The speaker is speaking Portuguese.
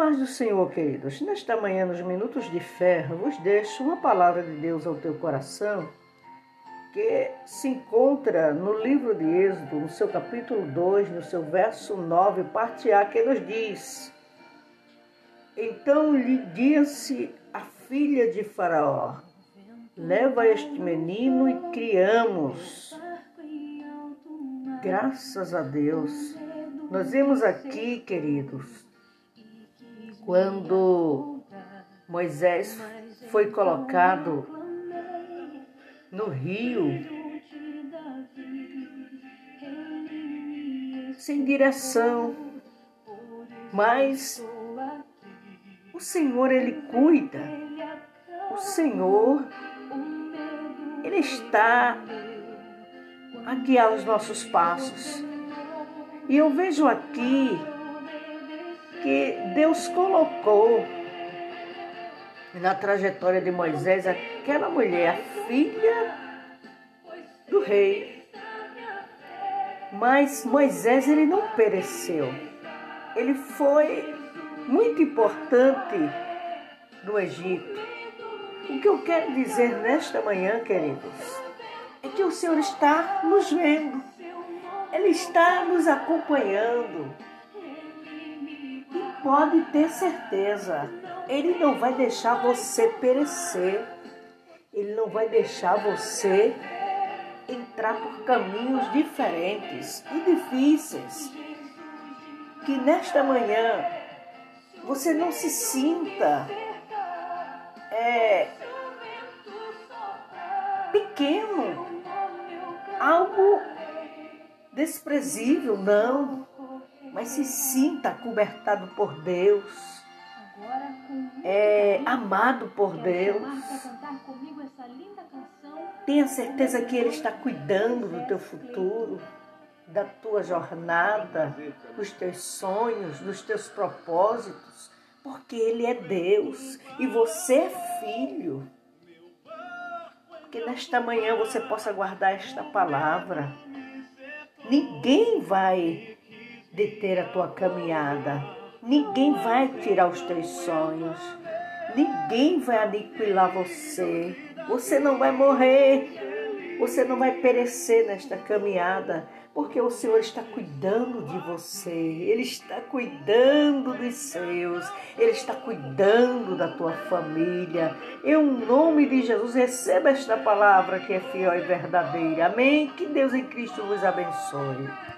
paz do Senhor, queridos, nesta manhã, nos minutos de ferro, vos deixo uma palavra de Deus ao teu coração que se encontra no livro de Êxodo, no seu capítulo 2, no seu verso 9, parte A, que nos diz: Então lhe disse a filha de Faraó: Leva este menino e criamos. Graças a Deus. Nós vemos aqui, queridos, quando Moisés foi colocado no rio, sem direção, mas o Senhor ele cuida, o Senhor ele está a guiar os nossos passos. E eu vejo aqui que Deus colocou na trajetória de Moisés aquela mulher, a filha do rei. Mas Moisés ele não pereceu. Ele foi muito importante no Egito. O que eu quero dizer nesta manhã, queridos, é que o Senhor está nos vendo. Ele está nos acompanhando pode ter certeza, Ele não vai deixar você perecer. Ele não vai deixar você entrar por caminhos diferentes e difíceis. Que nesta manhã você não se sinta é, pequeno, algo desprezível, não mas se sinta cobertado por Deus, é amado por Deus. Tenha certeza que Ele está cuidando do teu futuro, da tua jornada, dos teus sonhos, dos teus propósitos, porque Ele é Deus e você é filho. Que nesta manhã você possa guardar esta palavra. Ninguém vai deter a tua caminhada. Ninguém vai tirar os teus sonhos. Ninguém vai aniquilar você. Você não vai morrer. Você não vai perecer nesta caminhada, porque o Senhor está cuidando de você. Ele está cuidando dos seus. Ele está cuidando da tua família. Em nome de Jesus, receba esta palavra que é fiel e verdadeira. Amém. Que Deus em Cristo vos abençoe.